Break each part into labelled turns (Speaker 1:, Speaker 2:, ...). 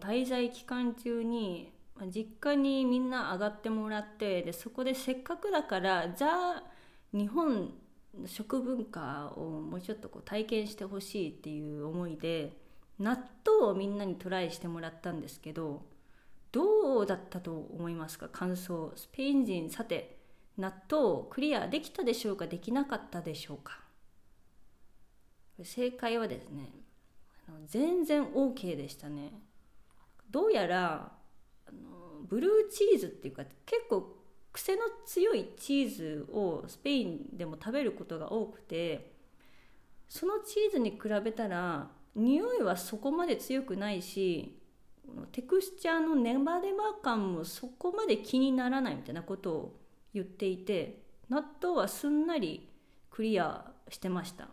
Speaker 1: 滞在期間中に実家にみんな上がってもらってでそこでせっかくだからじゃあ日本の食文化をもうちょっとこう体験してほしいっていう思いで納豆をみんなにトライしてもらったんですけどどうだったと思いますか？感想。スペイン人さて納豆クリアできたでしょうか？できなかったでしょうか？正解はですね全然 OK でしたね。どうやらあのブルーチーズっていうか結構癖の強いチーズをスペインでも食べることが多くてそのチーズに比べたら匂いはそこまで強くないしテクスチャーのネバネバ感もそこまで気にならないみたいなことを言っていて納豆はすんなりクリアしてました。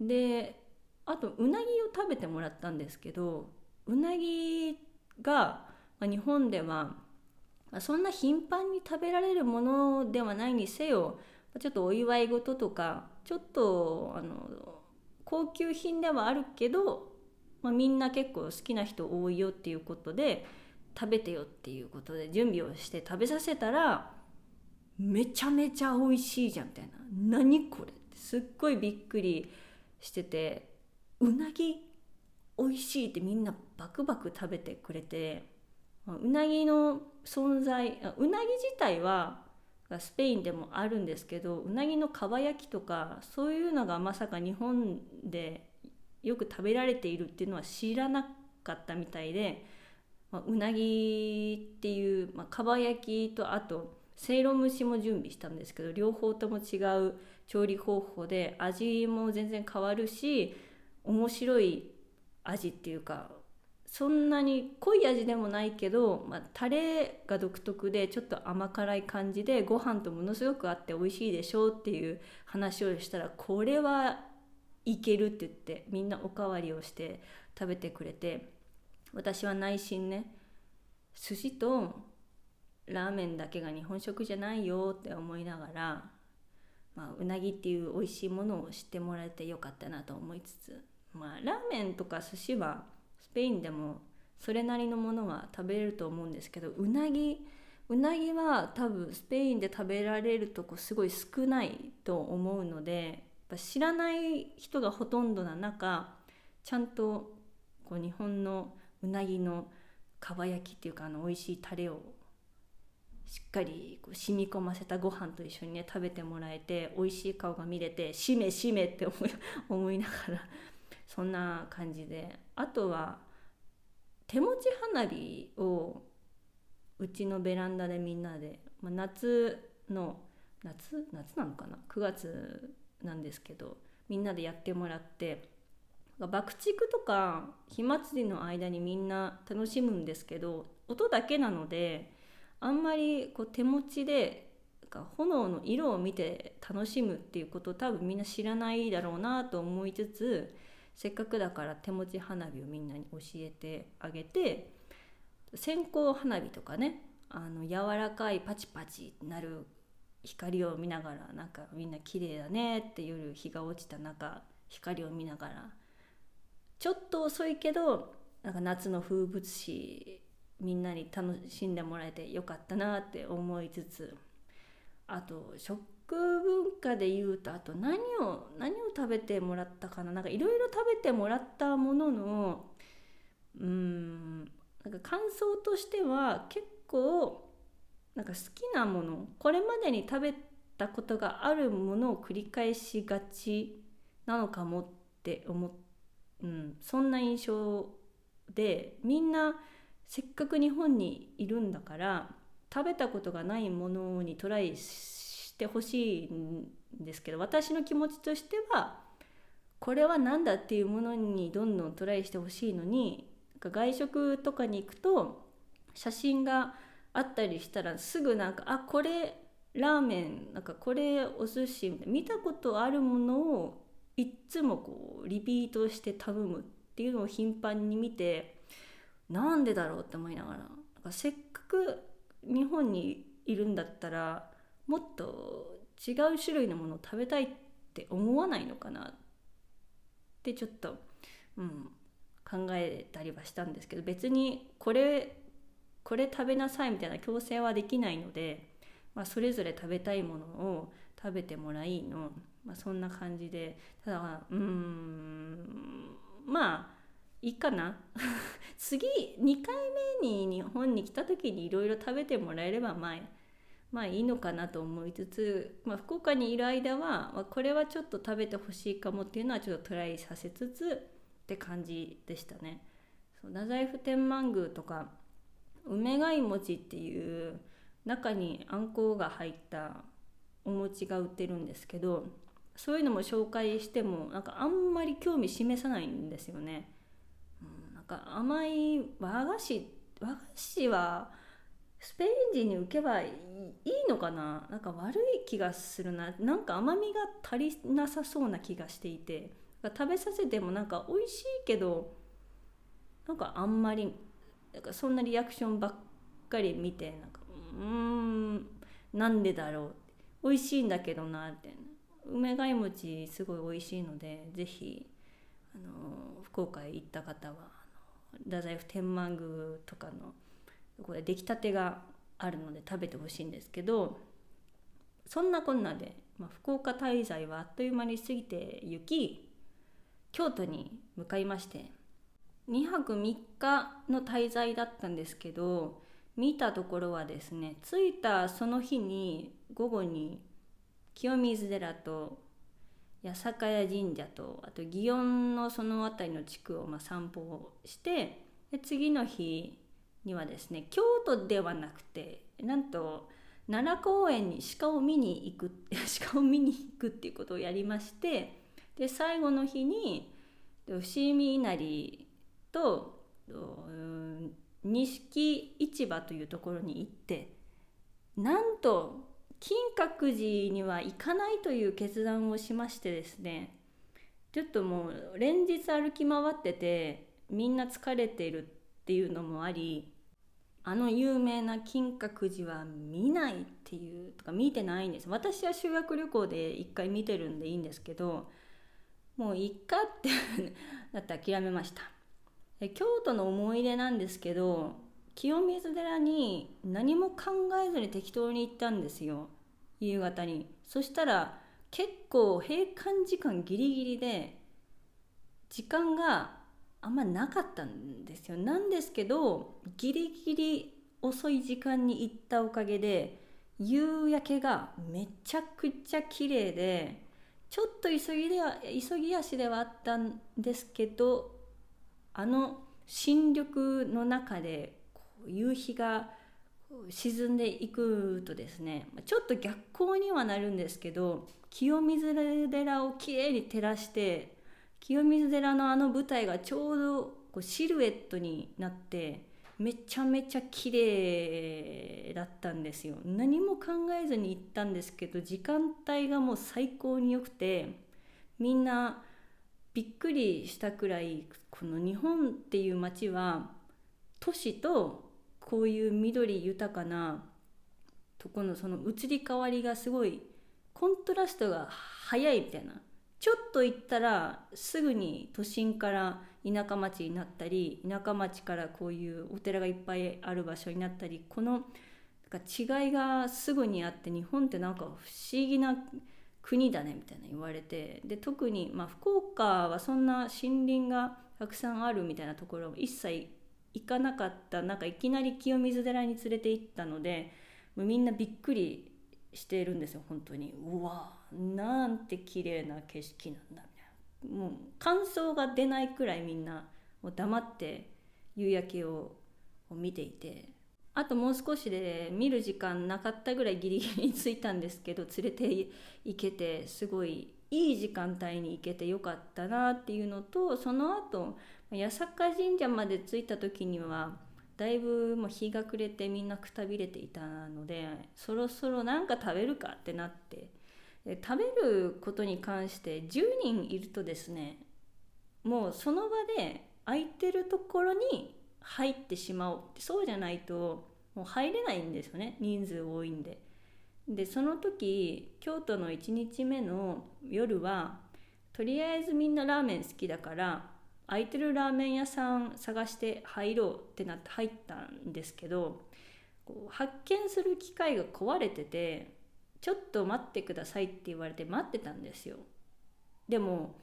Speaker 1: であとうなぎを食べてもらったんですけどうなぎが日本ではそんな頻繁に食べられるものではないにせよちょっとお祝い事とかちょっとあの高級品ではあるけど、まあ、みんな結構好きな人多いよっていうことで食べてよっていうことで準備をして食べさせたらめちゃめちゃ美味しいじゃんみたいな。何これってすっごいびっくりしててうなぎ美味しいってみんなバクバク食べてくれてうなぎの存在うなぎ自体はスペインでもあるんですけどうなぎのかば焼きとかそういうのがまさか日本でよく食べられているっていうのは知らなかったみたいで、ま、うなぎっていう、まあ、かば焼きとあとせいろ蒸しも準備したんですけど両方とも違う調理方法で味も全然変わるし面白い味っていうかそんなに濃い味でもないけど、まあ、タレが独特でちょっと甘辛い感じでご飯とものすごく合って美味しいでしょうっていう話をしたらこれはいけるって言ってみんなおかわりをして食べてくれて私は内心ね寿司とラーメンだけが日本食じゃないよって思いながら、まあ、うなぎっていう美味しいものを知ってもらえてよかったなと思いつつ、まあ、ラーメンとか寿司はスペインでもそれなりのものは食べれると思うんですけどうなぎうなぎは多分スペインで食べられるとこすごい少ないと思うのでやっぱ知らない人がほとんどな中ちゃんとこう日本のうなぎのかば焼きっていうかあの美味しいタレをしっかりこう染み込ませたご飯と一緒にね食べてもらえて美味しい顔が見れてしめしめって思い 思いながらそんな感じで。あとは手持ち花火をうちのベランダでみんなで、まあ、夏の夏？夏なのかな？9月なんですけどみんなでやってもらって爆竹とか火祭りの間にみんな楽しむんですけど音だけなのであんまりこう手持ちで炎の色を見て楽しむっていうことを多分みんな知らないだろうなと思いつつせっかくだから手持ち花火をみんなに教えてあげて線香花火とかねあの柔らかいパチパチなる光を見ながらなんかみんな綺麗だねって夜日が落ちた中光を見ながらちょっと遅いけどなんか夏の風物詩みんなに楽しんでもらえてよかったなって思いつつあと食文化で言うとあと何を何を食べてもらったかな？なんかいろいろ食べてもらったもののうんなんか感想としては結構なんか好きなものこれまでに食べたことがあるものを繰り返しがちなのかもって思っ、うん、そんな印象でみんなせっかく日本にいるんだから食べたことがないものにトライししてほしいんですけど私の気持ちとしてはこれは何だっていうものにどんどんトライしてほしいのに外食とかに行くと写真があったりしたらすぐなんかあこれラーメンなんかこれお寿司みたいな見たことあるものをいっつもこうリピートして頼むっていうのを頻繁に見てなんでだろうって思いながらなんかせっかく日本にいるんだったらもっと違う種類のものを食べたいって思わないのかなってちょっと、うん、考えたりはしたんですけど別にこれこれ食べなさいみたいな強制はできないので、まあ、それぞれ食べたいものを食べてもらいの、まあ、そんな感じでただうんまあいいかな。次2回目に日本に来た時にいろいろ食べてもらえればまあまあいいのかなと思いつつ、まあ、福岡にいる間は、まあ、これはちょっと食べてほしいかもっていうのはちょっとトライさせつつって感じでしたね。そう太宰府天満宮とか梅貝餅っていう中にあんこが入ったお餅が売ってるんですけどそういうのも紹介してもなんかあんまり興味示さないんですよね。うん、なんか甘い和菓子和菓子はスペイン人に受けばいいのかな？なんか悪い気がするな。なんか甘みが足りなさそうな気がしていて。食べさせてもなんか美味しいけどなんかあんまりなんかそんなリアクションばっかり見てなんかうーんなんでだろう？美味しいんだけどなって。梅貝餅すごい美味しいのでぜひあの福岡へ行った方は太宰府天満宮とかのこれ出来たてがあるので食べてほしいんですけどそんなこんなで、まあ、福岡滞在はあっという間に過ぎて行き京都に向かいまして2泊3日の滞在だったんですけど見たところはですね着いたその日に午後に清水寺と八坂屋神社とあと祇園のその辺りの地区をま散歩をしてで次の日にはですね京都ではなくてなんと奈良公園に鹿を見に行く 鹿を見に行くっていうことをやりましてで最後の日に伏見稲荷と錦市場というところに行ってなんと金閣寺には行かないという決断をしましてですねちょっともう連日歩き回っててみんな疲れてるっていうのもありあの有名な金閣寺は見ないっていうとか見てないんです。私は修学旅行で一回見てるんでいいんですけどもういっかって だって諦めました。京都の思い出なんですけど清水寺に何も考えずに適当に行ったんですよ。夕方に。そしたら結構閉館時間ギリギリで時間があんまなかったんですよ。なんですけどギリギリ遅い時間に行ったおかげで夕焼けがめちゃくちゃ綺麗でちょっと急ぎでは急ぎ足ではあったんですけどあの新緑の中で夕日が沈んでいくとですねちょっと逆光にはなるんですけど清水寺をきれいに照らして清水寺のあの舞台がちょうどこうシルエットになってめちゃめちゃ綺麗だったんですよ。何も考えずに行ったんですけど時間帯がもう最高に良くてみんなびっくりしたくらいこの日本っていう街は都市とこういう緑豊かなとこのその移り変わりがすごいコントラストが早いみたいな。ちょっと行ったらすぐに都心から田舎町になったり田舎町からこういうお寺がいっぱいある場所になったりこの違いがすぐにあって日本ってなんか不思議な国だねみたいな言われてで特に、まあ、福岡はそんな森林がたくさんあるみたいなところも一切行かなかったなんかいきなり清水寺に連れて行ったのでもうみんなびっくりしているんですよ本当に。うわなんて綺麗な景色なんだみたいな。もう感想が出ないくらいみんなもう黙って夕焼けを見ていて。あともう少しで見る時間なかったぐらいギリギリに着いたんですけど連れて行けてすごいいい時間帯に行けてよかったなっていうのとその後八坂神社まで着いた時にはだいぶもう日が暮れてみんなくたびれていたのでそろそろ何か食べるかってなって。食べることに関して10人いるとですねもうその場で空いてるところに入ってしまおうそうじゃないともう入れないんですよね。人数多いんで。でその時京都の1日目の夜はとりあえずみんなラーメン好きだから空いてるラーメン屋さん探して入ろうってなって入ったんですけど発見する機械が壊れててちょっと待ってくださいって言われて待ってたんですよ。でも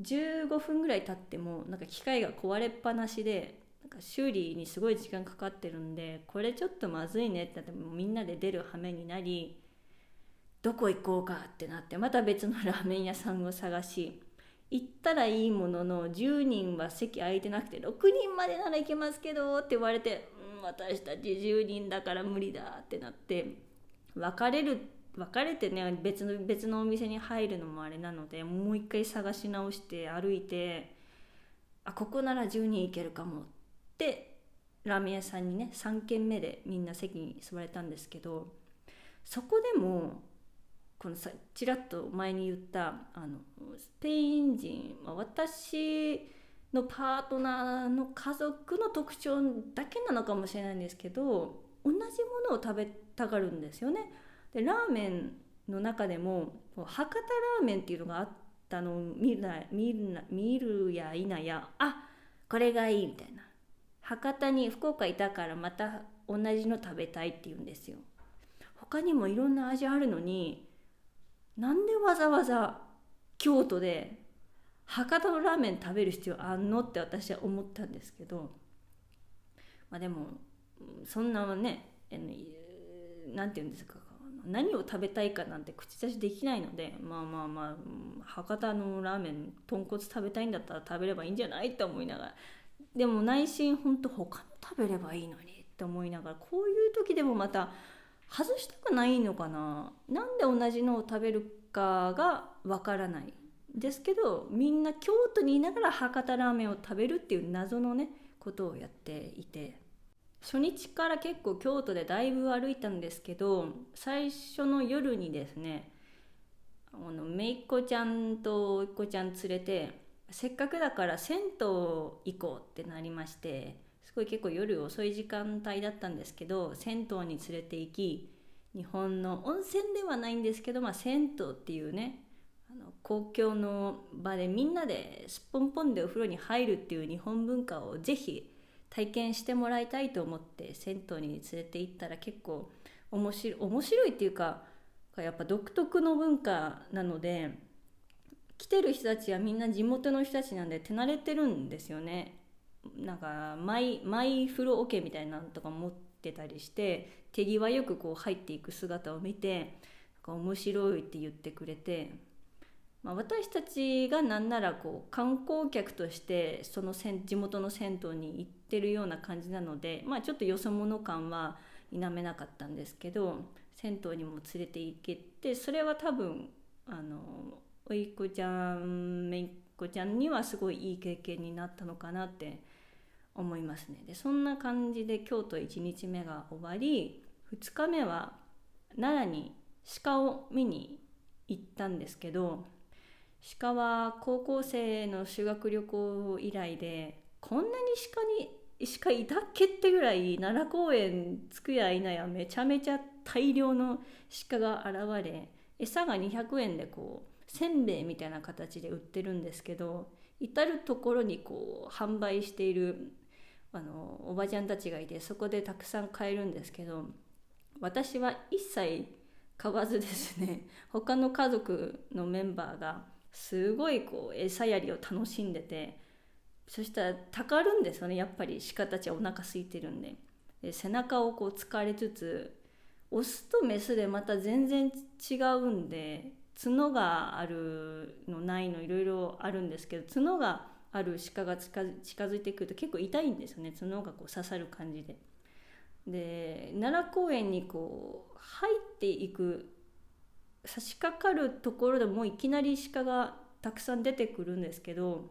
Speaker 1: 15分ぐらい経ってもなんか機械が壊れっぱなしでなんか修理にすごい時間かかってるんでこれちょっとまずいねってなってみんなで出る羽目になりどこ行こうかってなってまた別のラーメン屋さんを探し行ったらいいものの10人は席空いてなくて6人までなら行けますけどって言われて、うん、私たち10人だから無理だってなって別れる別れてね別の別のお店に入るのもあれなのでもう一回探し直して歩いてあここなら10人行けるかもってラーメン屋さんにね3軒目でみんな席に座れたんですけどそこでもこのさちらっと前に言ったあのスペイン人まあ私のパートナーの家族の特徴だけなのかもしれないんですけど同じものを食べたがるんですよね。でラーメンの中でも博多ラーメンっていうのがあったのを見る見る見るや否やあこれがいいみたいな博多に福岡いたからまた同じの食べたいって言うんですよ他にもいろんな味あるのになんでわざわざ京都で博多のラーメン食べる必要あんのって私は思ったんですけどまあでもそんなね何て言うんですか何を食べたいかなんて口出しできないのでまあまあまあ博多のラーメン豚骨食べたいんだったら食べればいいんじゃないって思いながらでも内心ほんと他の食べればいいのにって思いながらこういう時でもまた外したくないのかな？なんで同じのを食べるかがわからない？ですけどみんな京都にいながら博多ラーメンを食べるっていう謎のねことをやっていて。初日から結構京都でだいぶ歩いたんですけど最初の夜にですねあのめいっ子ちゃんとおいっ子ちゃん連れてせっかくだから銭湯行こうってなりましてごい結構夜遅い時間帯だったんですけど銭湯に連れて行き日本の温泉ではないんですけど、まあ、銭湯っていうねあの公共の場でみんなですっぽんぽんでお風呂に入るっていう日本文化をぜひ体験してもらいたいと思って銭湯に連れて行ったら結構面白面白いっていうかやっぱ独特の文化なので来てる人たちはみんな地元の人たちなんで手慣れてるんですよね。なんかマイマイ風呂桶みたいなのとか持ってたりして手際よくこう入っていく姿を見てなんか面白いって言ってくれてまあ、私たちが何ならこう観光客としてそのせん地元の銭湯に行ってるような感じなので、まあ、ちょっとよそ者感は否めなかったんですけど銭湯にも連れて行けてそれは多分あのおいっ子ちゃんめいっ子ちゃんにはすごいいい経験になったのかなって思いますね。でそんな感じで京都1日目が終わり2日目は奈良に鹿を見に行ったんですけど鹿は高校生の修学旅行以来でこんなに鹿に鹿いたっけってぐらい奈良公園着くや否やめちゃめちゃ大量の鹿が現れ餌が200円でこうせんべいみたいな形で売ってるんですけど至る所にこう販売しているあのおばちゃんたちがいてそこでたくさん買えるんですけど私は一切買わずですね 他の家族のメンバーがすごいこう餌やりを楽しんでてそしたらたかるんですよねやっぱり鹿たちはお腹空いてるんで。で背中をこう突かれつつオスとメスでまた全然違うんで角があるのないのいろいろあるんですけど角がある鹿が近づいてくると結構痛いんですよね角がこう刺さる感じで。で奈良公園にこう入っていく差し掛かるところでもういきなり鹿がたくさん出てくるんですけど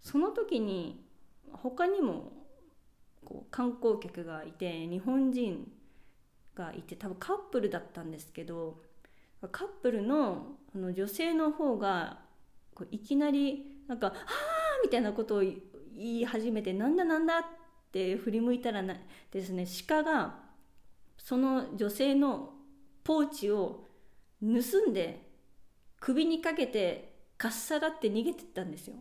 Speaker 1: その時に他にもこう観光客がいて日本人がいて多分カップルだったんですけどカップルのあの女性の方がこういきなりなんか「はあ!」みたいなことを言い始めて「なんだなんだ!」って振り向いたらなですね鹿がその女性のポーチを盗んで首にかけてかっさらって逃げてったんですよ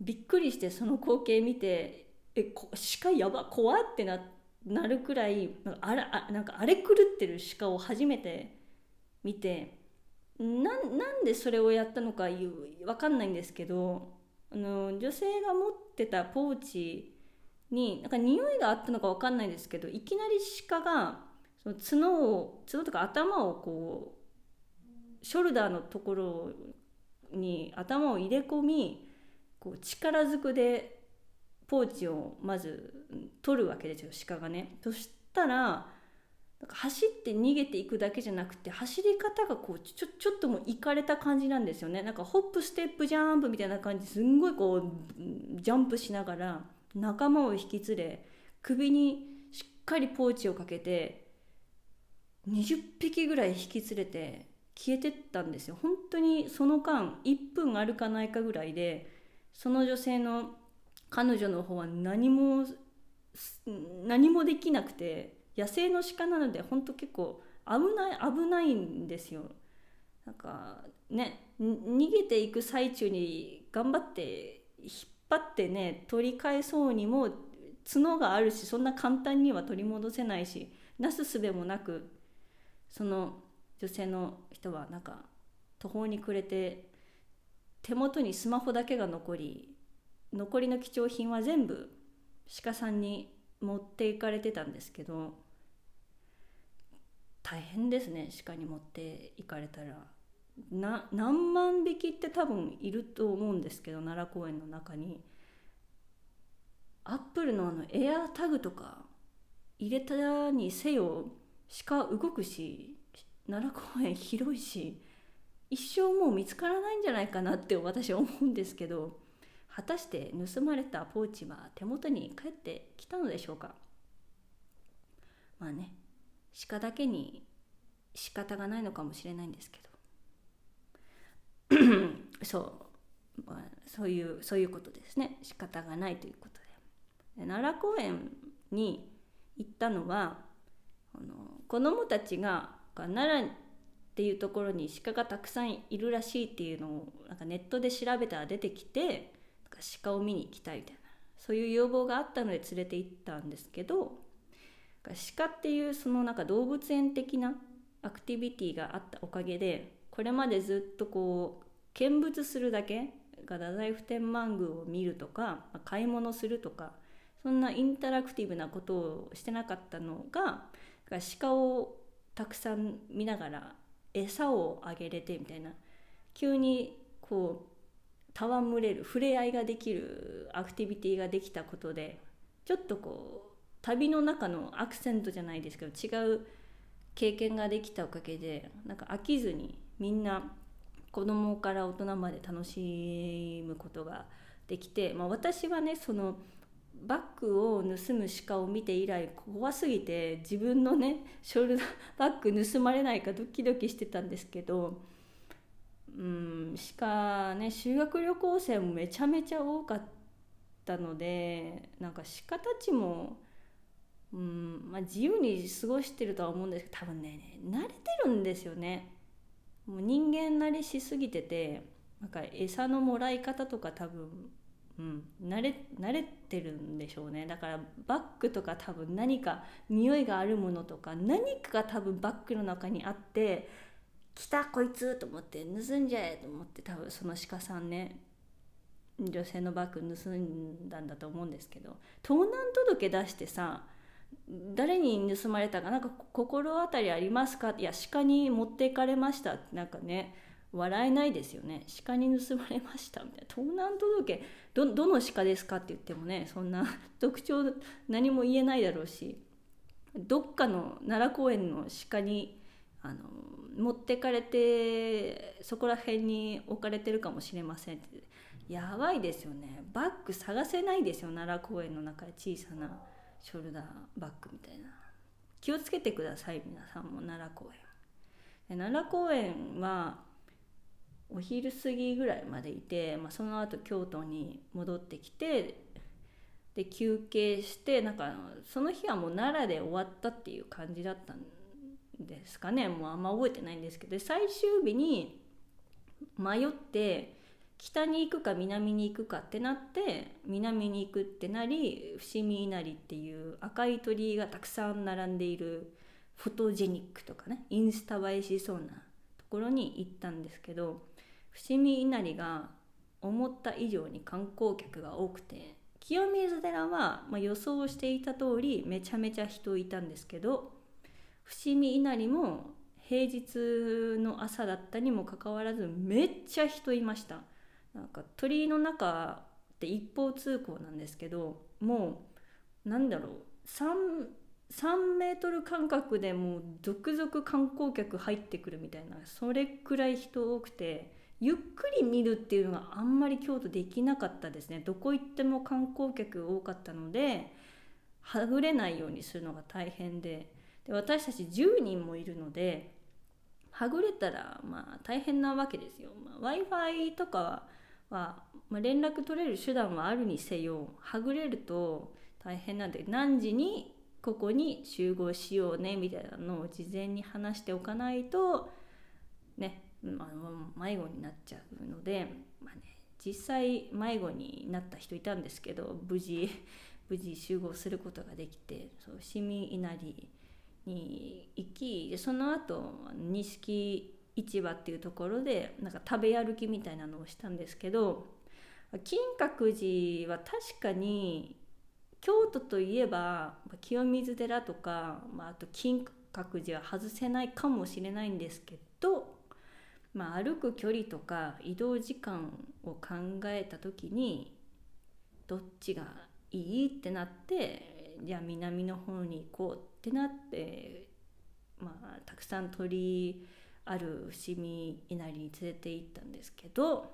Speaker 1: びっくりしてその光景見てえこ鹿やば怖ってななるくらいなんかあらあなんか荒れ狂ってる鹿を初めて見てななんでそれをやったのか分かんないんですけどあの女性が持ってたポーチになんか匂いがあったのか分かんないですけどいきなり鹿がその角を角とか頭をこうショルダーのところに頭を入れ込みこう力ずくでポーチをまず取るわけですよ鹿がね。そしたらなんか走って逃げていくだけじゃなくて走り方がこうちょちょっともういかれた感じなんですよね。なんかホップステップジャンプみたいな感じすんごいこうジャンプしながら仲間を引き連れ首にしっかりポーチをかけて20匹ぐらい引き連れて消えてったんですよ。本当にその間1分あるかないかぐらいでその女性の彼女の方は何も何もできなくて野生の鹿なので本当結構危ない危ないんですよ。なんかね逃げていく最中に頑張って引っ張ってね取り返そうにも角があるしそんな簡単には取り戻せないしなすすべもなくその女性の人はなんか途方に暮れて手元にスマホだけが残り残りの貴重品は全部鹿さんに持っていかれてたんですけど大変ですね鹿に持っていかれたら。な何万匹って多分いると思うんですけど奈良公園の中に。アップルのあのエアタグとか入れたにせよ鹿動くし奈良公園広いし一生もう見つからないんじゃないかなって私は思うんですけど果たして盗まれたポーチは手元に帰ってきたのでしょうか。まあね。鹿だけに仕方がないのかもしれないんですけど。そう、まあ、そういうそういうことですね。仕方がないということで。奈良公園に行ったのはあの子どもたちが奈良っていうところに鹿がたくさんいるらしいっていうのをなんかネットで調べたら出てきて鹿を見に行きたいみたいな。そういう要望があったので連れて行ったんですけど鹿っていうそのなんか動物園的なアクティビティがあったおかげでこれまでずっとこう見物するだけが太宰府天満宮を見るとか買い物するとかそんなインタラクティブなことをしてなかったのが鹿をたくさん見ながら餌をあげれてみたいな急にこう戯れる触れ合いができるアクティビティができたことでちょっとこう旅の中のアクセントじゃないですけど違う経験ができたおかげでなんか飽きずにみんな子供から大人まで楽しむことができて、まあ、私はねそのバッグを盗む鹿を見て以来怖すぎて自分のね ショルダーバッグ盗まれないかドキドキしてたんですけどうん鹿ね修学旅行生もめちゃめちゃ多かったのでなんか鹿たちもうんまあ、自由に過ごしてるとは思うんですけど多分ね慣れてるんですよね。もう人間慣れしすぎててなんか餌のもらい方とか多分、うん、慣れ慣れてるんでしょうね。だからバッグとか多分何か匂いがあるものとか何かが多分バッグの中にあって来たこいつと思って盗んじゃえと思って多分その鹿さんね女性のバッグ盗んだんだと思うんですけど盗難届出してさ誰に盗まれたかなんか心当たりありますか？いや鹿に持っていかれました。ってなんかね笑えないですよね。鹿に盗まれました。みたいな。盗難届。どどの鹿ですかって言ってもねそんな 特徴何も言えないだろうし。どっかの奈良公園の鹿にあの持ってかれてそこら辺に置かれてるかもしれませんって。やばいですよね。バッグ探せないですよ奈良公園の中で小さな。ショルダーバッグみたいな。気をつけてください皆さんも奈良公園。奈良公園はお昼過ぎぐらいまでいて、まあ、その後京都に戻ってきてで休憩してなんかその日はもう奈良で終わったっていう感じだったんですかね。もうあんま覚えてないんですけど最終日に迷って北に行くか南に行くかってなって南に行くってなり伏見稲荷っていう赤い鳥居がたくさん並んでいるフォトジェニックとかねインスタ映えしそうなところに行ったんですけど伏見稲荷が思った以上に観光客が多くて清水寺は、まあ、予想していた通りめちゃめちゃ人いたんですけど伏見稲荷も平日の朝だったにもかかわらずめっちゃ人いました。なんか鳥居の中って一方通行なんですけどもうなんだろう 3, 3メートル間隔でもう続々観光客入ってくるみたいなそれくらい人多くてゆっくり見るっていうのがあんまり京都できなかったですね。どこ行っても観光客多かったのではぐれないようにするのが大変で。で私たち10人もいるのではぐれたらまあ大変なわけですよ、まあ、w i f i とかは、まあ、連絡取れる手段はあるにせよはぐれると大変なんで何時にここに集合しようねみたいなのを事前に話しておかないとねまあ、迷子になっちゃうので、まあね、実際迷子になった人いたんですけど無事 無事集合することができてそう市民稲荷に行きその後錦市場っていうところでなんか食べ歩きみたいなのをしたんですけど金閣寺は確かに京都といえば清水寺とか、まあ、あと金閣寺は外せないかもしれないんですけどまあ、歩く距離とか移動時間を考えた時にどっちがいいってなってじゃあ南の方に行こうってなって、まあ、たくさん鳥ある伏見稲荷に連れて行ったんですけど、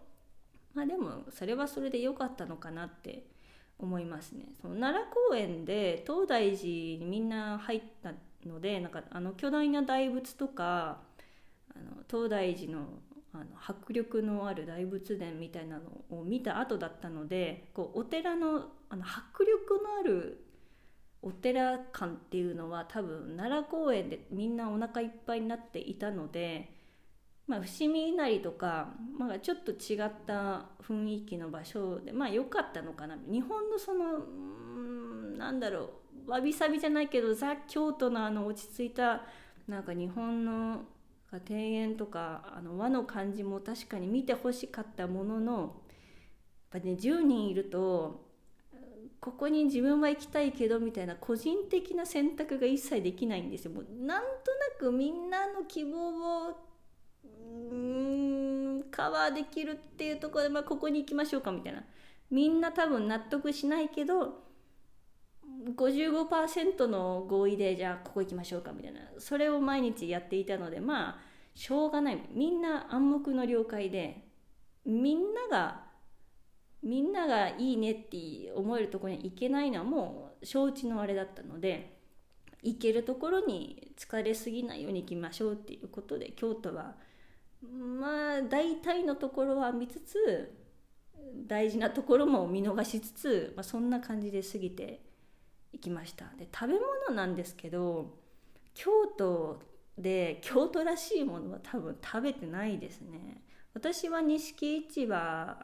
Speaker 1: まあ、でもそれはそれで良かったのかなって思いますね。その奈良公園で東大寺にみんな入ったのでなんかあの巨大な大仏とかあの東大寺のあの迫力のある大仏殿みたいなのを見た後だったのでこうお寺のあの迫力のあるお寺感っていうのは多分奈良公園でみんなお腹いっぱいになっていたので、まあ、伏見稲荷とか、まあ、ちょっと違った雰囲気の場所でまあ良かったのかな。日本のそのんなんだろうわびさびじゃないけどザ・京都のあの落ち着いたなんか日本の庭園とかあの和の感じも確かに見てほしかったもののやっぱね10人いるとここに自分は行きたいけどみたいな個人的な選択が一切できないんですよ。もうなんとなくみんなの希望をうんカバーできるっていうところで、まあ、ここに行きましょうかみたいな。みんな多分納得しないけど55%の合意でじゃあここ行きましょうかみたいな。それを毎日やっていたのでまあしょうがない。みんな暗黙の了解でみんながみんながいいねって思えるところに行けないのはもう承知のあれだったので行けるところに疲れすぎないように行きましょうっていうことで京都はまあ大体のところは見つつ大事なところも見逃しつつ、まあ、そんな感じで過ぎて行きました。で食べ物なんですけど京都で京都らしいものは多分食べてないですね。私は錦市場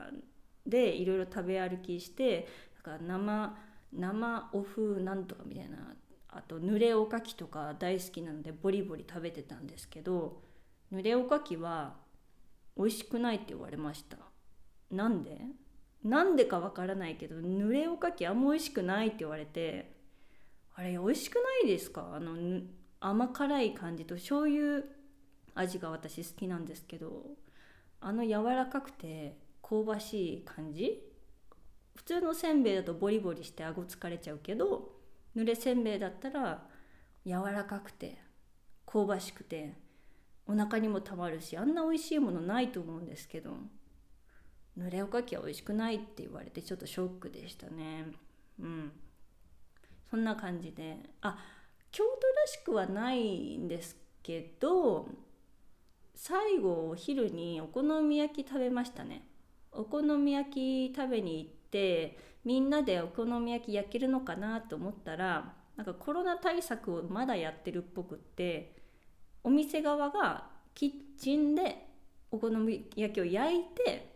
Speaker 1: でいろいろ食べ歩きしてだから生生お風なんとかみたいなあと濡れおかきとか大好きなのでボリボリ食べてたんですけど濡れおかきは美味しくないって言われました。なんで？なんでかわからないけど濡れおかきあんま美味しくないって言われてあれ美味しくないですか？あの甘辛い感じと醤油味が私好きなんですけどあの柔らかくて香ばしい感じ。普通のせんべいだとボリボリして顎疲れちゃうけど濡れせんべいだったら柔らかくて香ばしくてお腹にもたまるしあんな美味しいものないと思うんですけど濡れおかきは美味しくないって言われてちょっとショックでしたね。うん。そんな感じで。あ京都らしくはないんですけど最後お昼にお好み焼き食べましたね。お好み焼き食べに行ってみんなでお好み焼き焼けるのかなと思ったらなんかコロナ対策をまだやってるっぽくってお店側がキッチンでお好み焼きを焼いて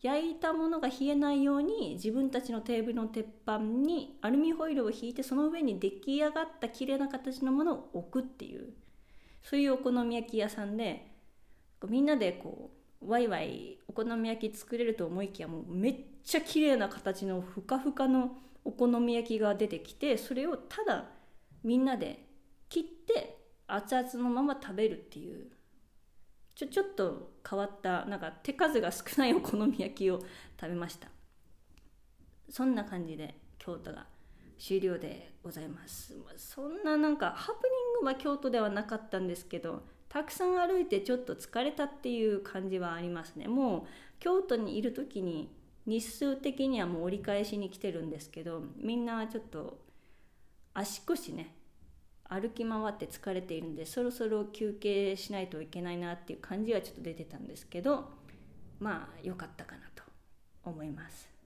Speaker 1: 焼いたものが冷えないように自分たちのテーブルの鉄板にアルミホイルを引いてその上に出来上がった綺麗な形のものを置くっていうそういうお好み焼き屋さんでみんなでこうワイワイお好み焼き作れると思いきやもうめっちゃ綺麗な形のふかふかのお好み焼きが出てきてそれをただみんなで切って熱々のまま食べるっていうちょちょっと変わったなんか手数が少ないお好み焼きを食べました。そんな感じで京都が終了でございますそんななんかハプニングは京都ではなかったんですけどたくさん歩いてちょっと疲れたっていう感じはありますねもう京都にいる時に日数的にはもう折り返しに来てるんですけどみんなちょっと足腰ね歩き回って疲れているんでそろそろ休憩しないといけないなっていう感じはちょっと出てたんですけどまあ良かったかなと思います。